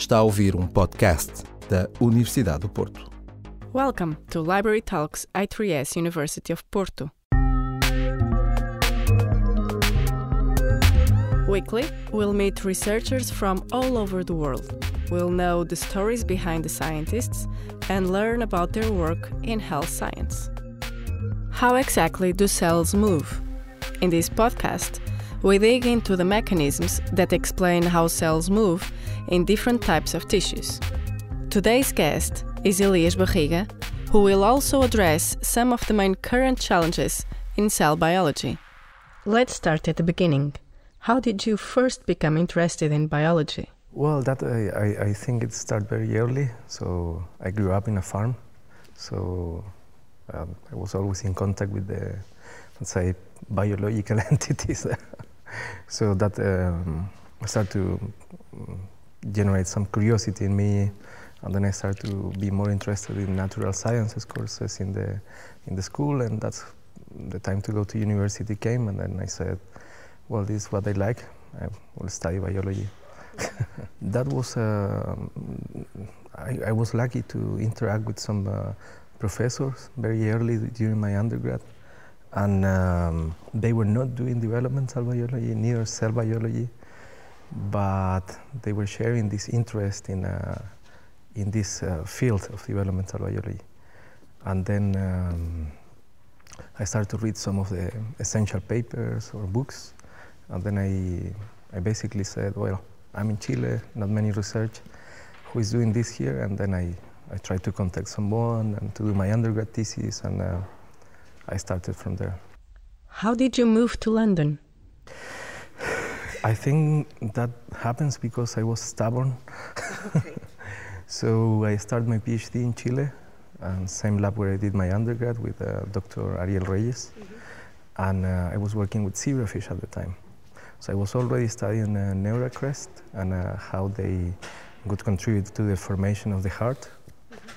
Está a ouvir um podcast da Universidade do Porto. Welcome to Library Talks I3S University of Porto. Weekly, we'll meet researchers from all over the world. We'll know the stories behind the scientists and learn about their work in health science. How exactly do cells move? In this podcast, we dig into the mechanisms that explain how cells move in different types of tissues. Today's guest is Elias Barriga, who will also address some of the main current challenges in cell biology. Let's start at the beginning. How did you first become interested in biology? Well, that I, I, think it started very early. So I grew up in a farm, so um, I was always in contact with the, let's say, biological entities. so that um, started to generate some curiosity in me, and then I started to be more interested in natural sciences courses in the in the school, and that's the time to go to university came, and then I said, well, this is what I like. I will study biology. that was uh, I, I, was lucky to interact with some uh, professors very early during my undergrad and um, they were not doing developmental biology, neither cell biology, but they were sharing this interest in, uh, in this uh, field of developmental biology. And then um, I started to read some of the essential papers or books, and then I, I basically said, well, I'm in Chile, not many research, who is doing this here? And then I, I tried to contact someone and to do my undergrad thesis, and uh, I started from there. How did you move to London? I think that happens because I was stubborn. Okay. so I started my PhD in Chile, and same lab where I did my undergrad with uh, Dr. Ariel Reyes, mm-hmm. and uh, I was working with zebrafish at the time. So I was already studying uh, neural crest and uh, how they could contribute to the formation of the heart. Mm-hmm.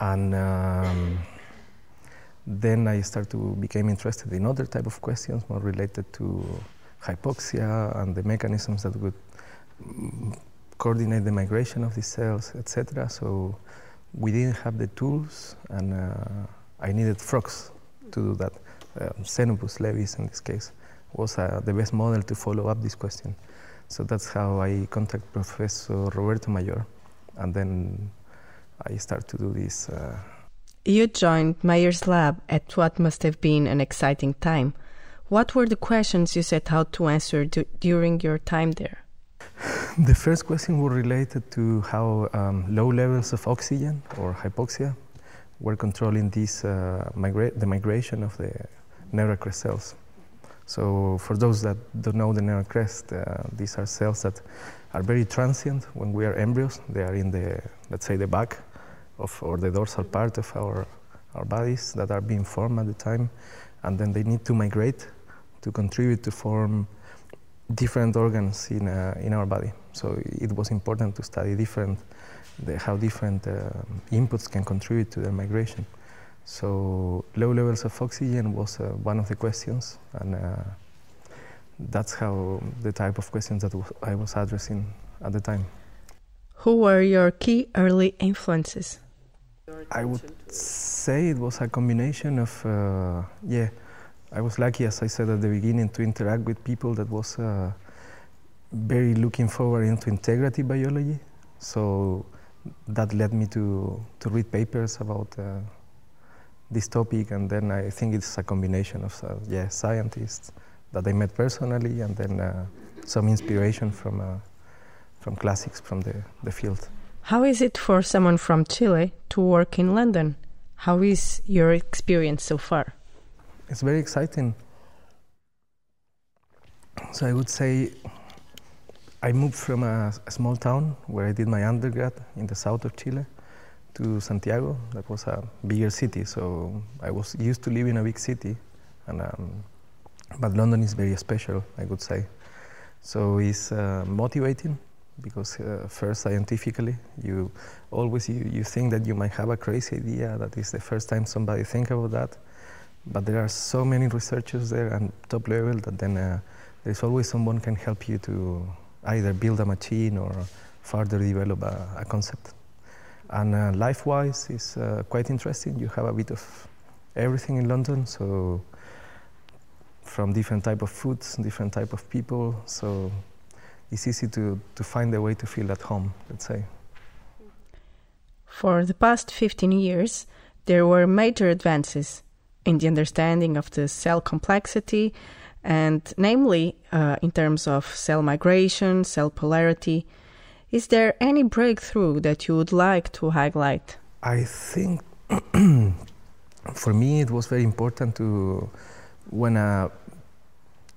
And um, then I started to become interested in other type of questions more related to hypoxia and the mechanisms that would mm, coordinate the migration of these cells, etc. So we didn't have the tools, and uh, I needed frogs to do that. Uh, Xenopus laevis, in this case, was uh, the best model to follow up this question. So that's how I contacted Professor Roberto Mayor, and then I started to do this. Uh, you joined Mayor's lab at what must have been an exciting time. What were the questions you set out to answer during your time there? The first question was related to how um, low levels of oxygen or hypoxia were controlling this, uh, migra- the migration of the neural crest cells. So, for those that don't know the neural crest, uh, these are cells that are very transient when we are embryos. They are in the, let's say, the back of, or the dorsal part of our, our bodies that are being formed at the time, and then they need to migrate to contribute to form different organs in, uh, in our body. So it was important to study different, the, how different uh, inputs can contribute to their migration. So low levels of oxygen was uh, one of the questions, and uh, that's how the type of questions that I was addressing at the time. Who were your key early influences? I would say it was a combination of, uh, yeah, I was lucky, as I said at the beginning, to interact with people that was uh, very looking forward into integrative biology. So that led me to, to read papers about uh, this topic, and then I think it's a combination of, uh, yeah, scientists that I met personally, and then uh, some inspiration from, uh, from classics from the, the field. How is it for someone from Chile to work in London? How is your experience so far? It's very exciting. So I would say I moved from a, a, small town where I did my undergrad in the south of Chile to Santiago. That was a bigger city, so I was used to live in a big city, and um, but London is very special, I would say. So it's uh, motivating because uh, first scientifically you always you, you think that you might have a crazy idea that is the first time somebody think about that but there are so many researchers there and top level that then uh, there's always someone can help you to either build a machine or further develop a, a concept. And uh, life-wise, is uh, quite interesting. You have a bit of everything in London, so from different type of foods, different type of people. So it's easy to, to find a way to feel at home, let's say. For the past 15 years, there were major advances in the understanding of the cell complexity, and namely uh, in terms of cell migration, cell polarity. Is there any breakthrough that you would like to highlight? I think for me it was very important to when uh,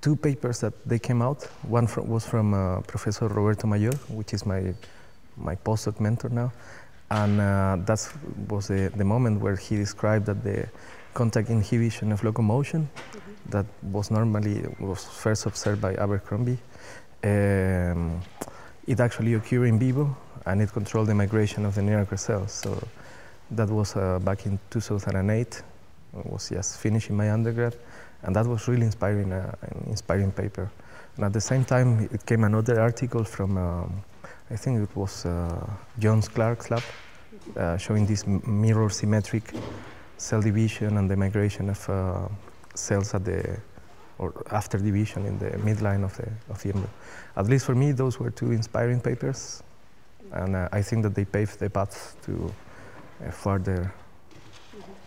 two papers that they came out. One from, was from uh, Professor Roberto Mayor, which is my my postdoc mentor now, and uh, that was the, the moment where he described that the contact inhibition of locomotion mm-hmm. that was normally was first observed by Abercrombie. Um, it actually occurred in vivo and it controlled the migration of the neural cells. So that was uh, back in 2008. I was just finishing my undergrad and that was really inspiring, uh, an inspiring paper. And at the same time, it came another article from, um, I think it was uh, Jones Clarke's lab, uh, showing this mirror symmetric cell division and the migration of uh, cells at the or after division in the midline of the of the embryo. At least for me, those were two inspiring papers, and uh, I think that they paved the path to uh, further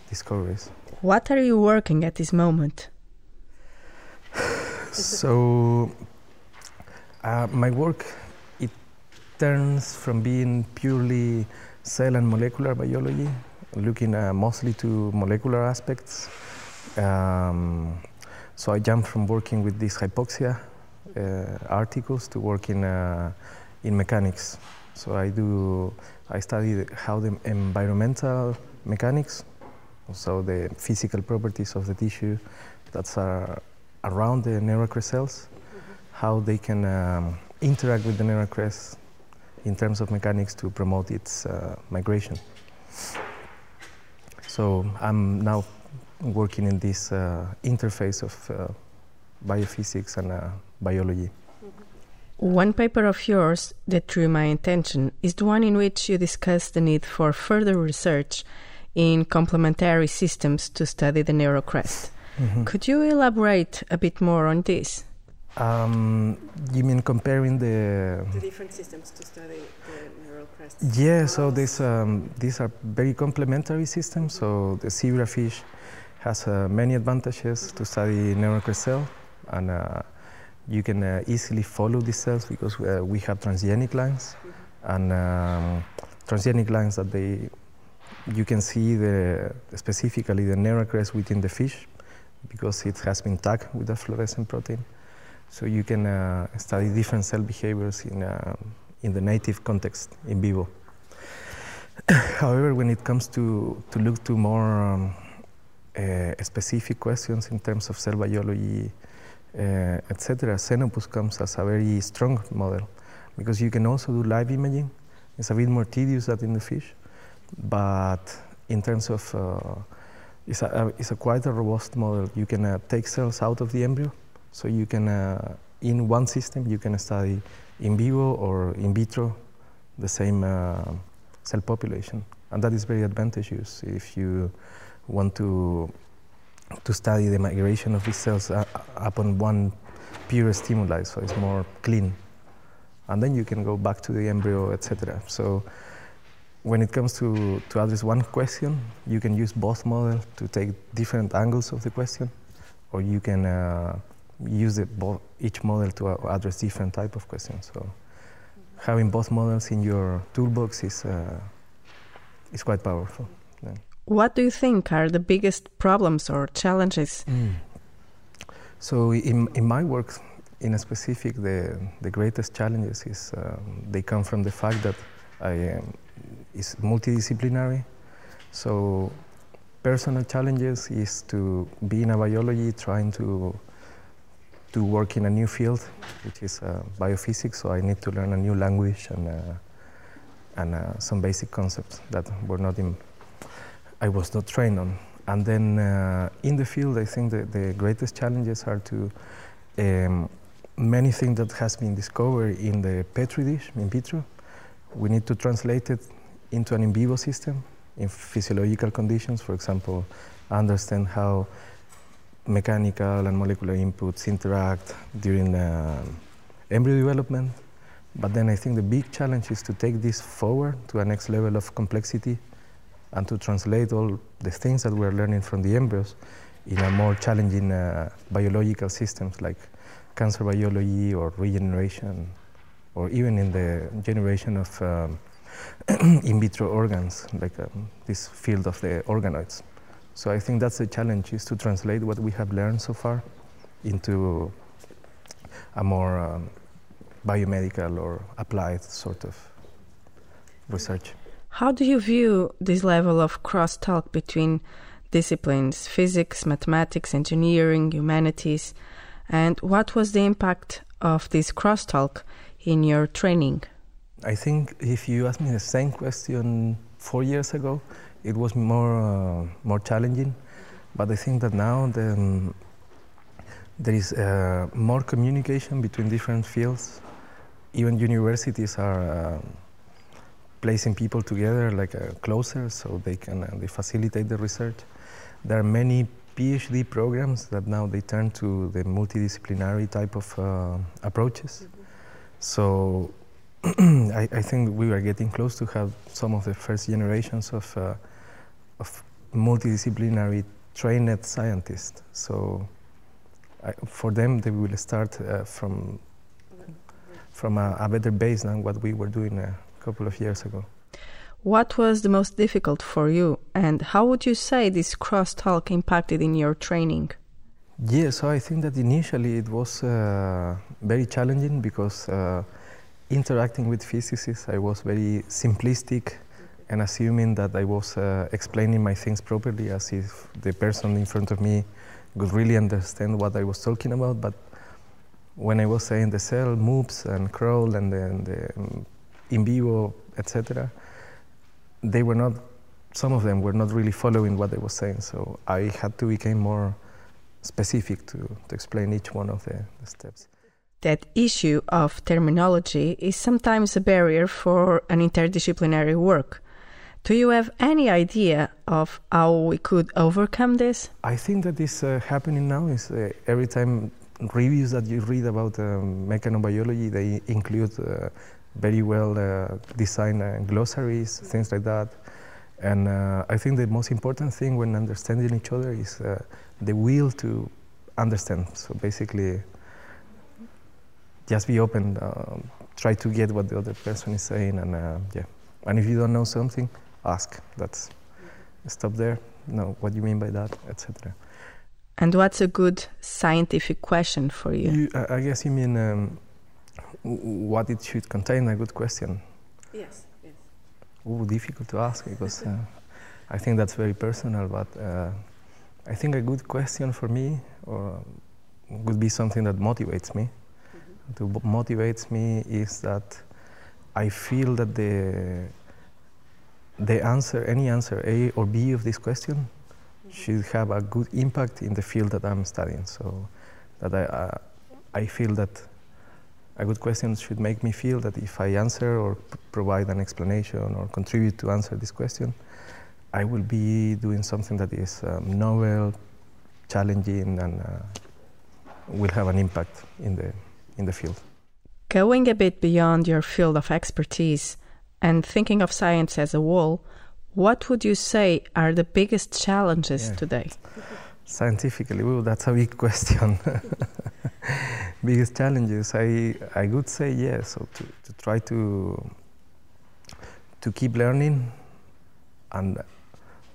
discoveries. What are you working at this moment? so uh, my work it turns from being purely cell and molecular biology, looking uh, mostly to molecular aspects. Um, so I jumped from working with these hypoxia uh, articles to working uh, in mechanics. So I do I study how the environmental mechanics, so the physical properties of the tissue that are around the neural crest cells, how they can um, interact with the neural crest in terms of mechanics to promote its uh, migration. So I'm now working in this uh, interface of uh, biophysics and uh, biology. One paper of yours that drew my attention is the one in which you discuss the need for further research in complementary systems to study the neural crest. Mm-hmm. Could you elaborate a bit more on this? Um, you mean comparing the the different systems to study the neural crest? Yeah, so these um, these are very complementary systems. So the zebrafish has uh, many advantages mm-hmm. to study neural crest cell, and uh, you can uh, easily follow these cells because uh, we have transgenic lines, mm-hmm. and um, transgenic lines that they you can see the specifically the neural crest within the fish because it has been tagged with a fluorescent protein. So you can uh, study different cell behaviors in, uh, in the native context in vivo. However, when it comes to, to look to more um, uh, specific questions in terms of cell biology, uh, etc., Xenopus comes as a very strong model because you can also do live imaging. It's a bit more tedious than in the fish, but in terms of uh, it's a, it's a quite a robust model. You can uh, take cells out of the embryo, so you can, uh, in one system, you can study in vivo or in vitro the same uh, cell population. And that is very advantageous if you want to, to study the migration of these cells uh, upon one pure stimuli, so it's more clean. And then you can go back to the embryo, etc. So when it comes to, to address one question, you can use both models to take different angles of the question, or you can uh, use each model to uh, address different type of questions. So having both models in your toolbox is, uh, is quite powerful. Yeah. What do you think are the biggest problems or challenges? Mm. So in, in my work, in a specific, the, the greatest challenges is um, they come from the fact that I um, is multidisciplinary. So personal challenges is to be in a biology trying to to work in a new field, which is uh, biophysics. So I need to learn a new language and uh, and uh, some basic concepts that were not in I was not trained on. And then uh, in the field, I think that the greatest challenges are to um, many things that has been discovered in the petri dish in vitro we need to translate it into an in vivo system in physiological conditions. For example, understand how mechanical and molecular inputs interact during uh, embryo development. But then I think the big challenge is to take this forward to a next level of complexity and to translate all the things that we're learning from the embryos in a more challenging uh, biological systems like cancer biology or regeneration or even in the generation of um, in vitro organs, like um, this field of the organoids. So I think that's the challenge, is to translate what we have learned so far into a more um, biomedical or applied sort of research. How do you view this level of crosstalk between disciplines, physics, mathematics, engineering, humanities, and what was the impact of this crosstalk in your training? I think if you asked me the same question four years ago, it was more uh, more challenging. But I think that now the, um, there is uh, more communication between different fields. Even universities are uh, placing people together like uh, closer, so they can uh, they facilitate the research. There are many PhD programs that now they turn to the multidisciplinary type of approaches. So I, I, think we are getting close to have some of the first generations of, uh, of multidisciplinary trained scientists. So I, for them, they will start uh, from, from a, a, better base than what we were doing a couple of years ago. What was the most difficult for you, and how would you say this crosstalk impacted in your training? Yeah, so I think that initially it was uh, very challenging because uh, interacting with physicists, I was very simplistic and assuming that I was uh, explaining my things properly as if the person in front of me could really understand what I was talking about. But when I was saying the cell moves and crawl and then the um, in vivo, etc., they were not, some of them were not really following what I was saying. So I had to become more specific to, to explain each one of the, the steps. That issue of terminology is sometimes a barrier for an interdisciplinary work. Do you have any idea of how we could overcome this? I think that is uh, happening now. Is uh, every time reviews that you read about um, mechanobiology, they include uh, very well uh, designed uh, glossaries, things like that. And I think the most important thing when understanding each other is the will to understand. So basically, just be open, try to get what the other person is saying, and yeah. And if you don't know something, ask. That's stop there. No, what do you mean by that, etc. And what's a good scientific question for you? you I guess you mean um, what it should contain? A good question. Yes. yes. Ooh, difficult to ask because uh, I think that's very personal. But uh, I think a good question for me or would be something that motivates me. Mm-hmm. To motivates me is that I feel that the the answer, any answer A or B of this question, should have a good impact in the field that I'm studying. So that I uh, I feel that a good question should make me feel that if I answer or provide an explanation or contribute to answer this question, I will be doing something that is um, novel, challenging, and uh, will have an impact in the in the field. Going a bit beyond your field of expertise and thinking of science as a whole, what would you say are the biggest challenges yeah. today? Scientifically, well, that's a big question. biggest challenges, I, I would say yes. So to, to try to to keep learning and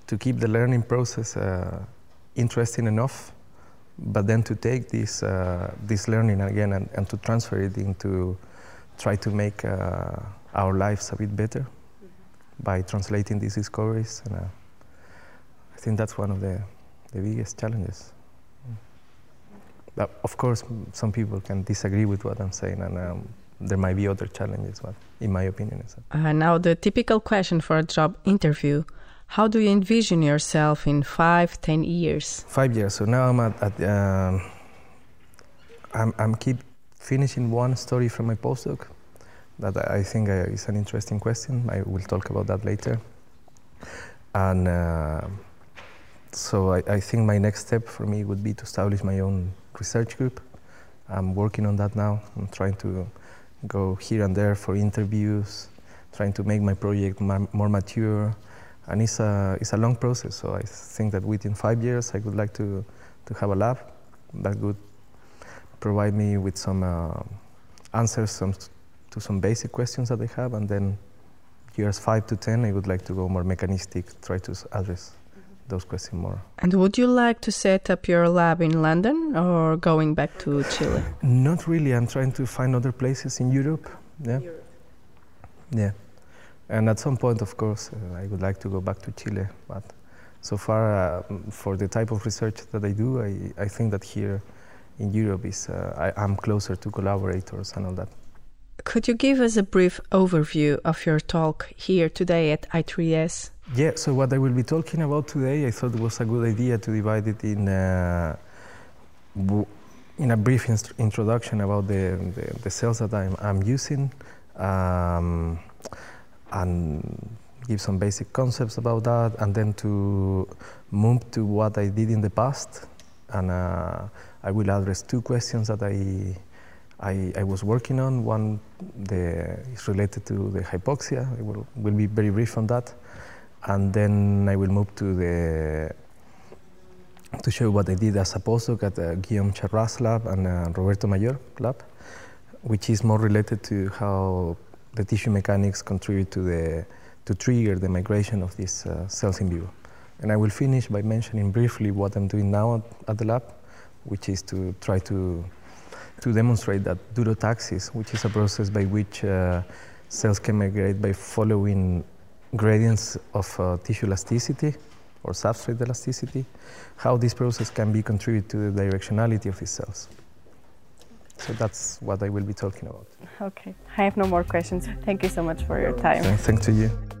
to keep the learning process uh, interesting enough, but then to take this uh, this learning again and, and, to transfer it into try to make uh, our lives a bit better mm-hmm. by translating these discoveries. And uh, I think that's one of the the biggest challenges. But of course, some people can disagree with what I'm saying, and um, there might be other challenges, but in my opinion, uh, now the typical question for a job interview: How do you envision yourself in five, ten years? Five years. So now I'm at, at um, I'm, I'm keep finishing one story from my postdoc. That I think uh, is an interesting question. I will talk about that later. And uh, so I, I, think my next step for me would be to establish my own research group. I'm working on that now. I'm trying to go here and there for interviews, trying to make my project more mature. And it's a, it's a long process, so I think that within five years I would like to, to have a lab that would provide me with some uh, answers some, to some basic questions that I have, and then years five to ten, I would like to go more mechanistic, try to address those questions more. And would you like to set up your lab in London or going back to Chile? Not really. I'm trying to find other places in Europe. Yeah. Europe. Yeah. And at some point, of course, uh, I would like to go back to Chile. But so far, uh, for the type of research that I do, I, I think that here in Europe is uh, I, am closer to collaborators and all that. Could you give us a brief overview of your talk here today at I3S? Yeah, so what I will be talking about today, I thought it was a good idea to divide it in uh, in a brief introduction about the, the, the, cells that I'm, I'm using um, and give some basic concepts about that, and then to move to what I did in the past. And uh, I will address two questions that I I, I, was working on. One the, is related to the hypoxia. I will, will be very brief on that. And then I will move to the to show what I did as a postdoc at uh, Guillaume Charras lab and uh, Roberto Mayor lab, which is more related to how the tissue mechanics contribute to the to trigger the migration of these uh, cells in vivo. And I will finish by mentioning briefly what I'm doing now at, at the lab, which is to try to to demonstrate that durotaxis, which is a process by which uh, cells can migrate by following gradients of uh, tissue elasticity or substrate elasticity, how this process can be contributed to the directionality of these cells. So that's what I will be talking about. Okay, I have no more questions. Thank you so much for your time. Thanks to you.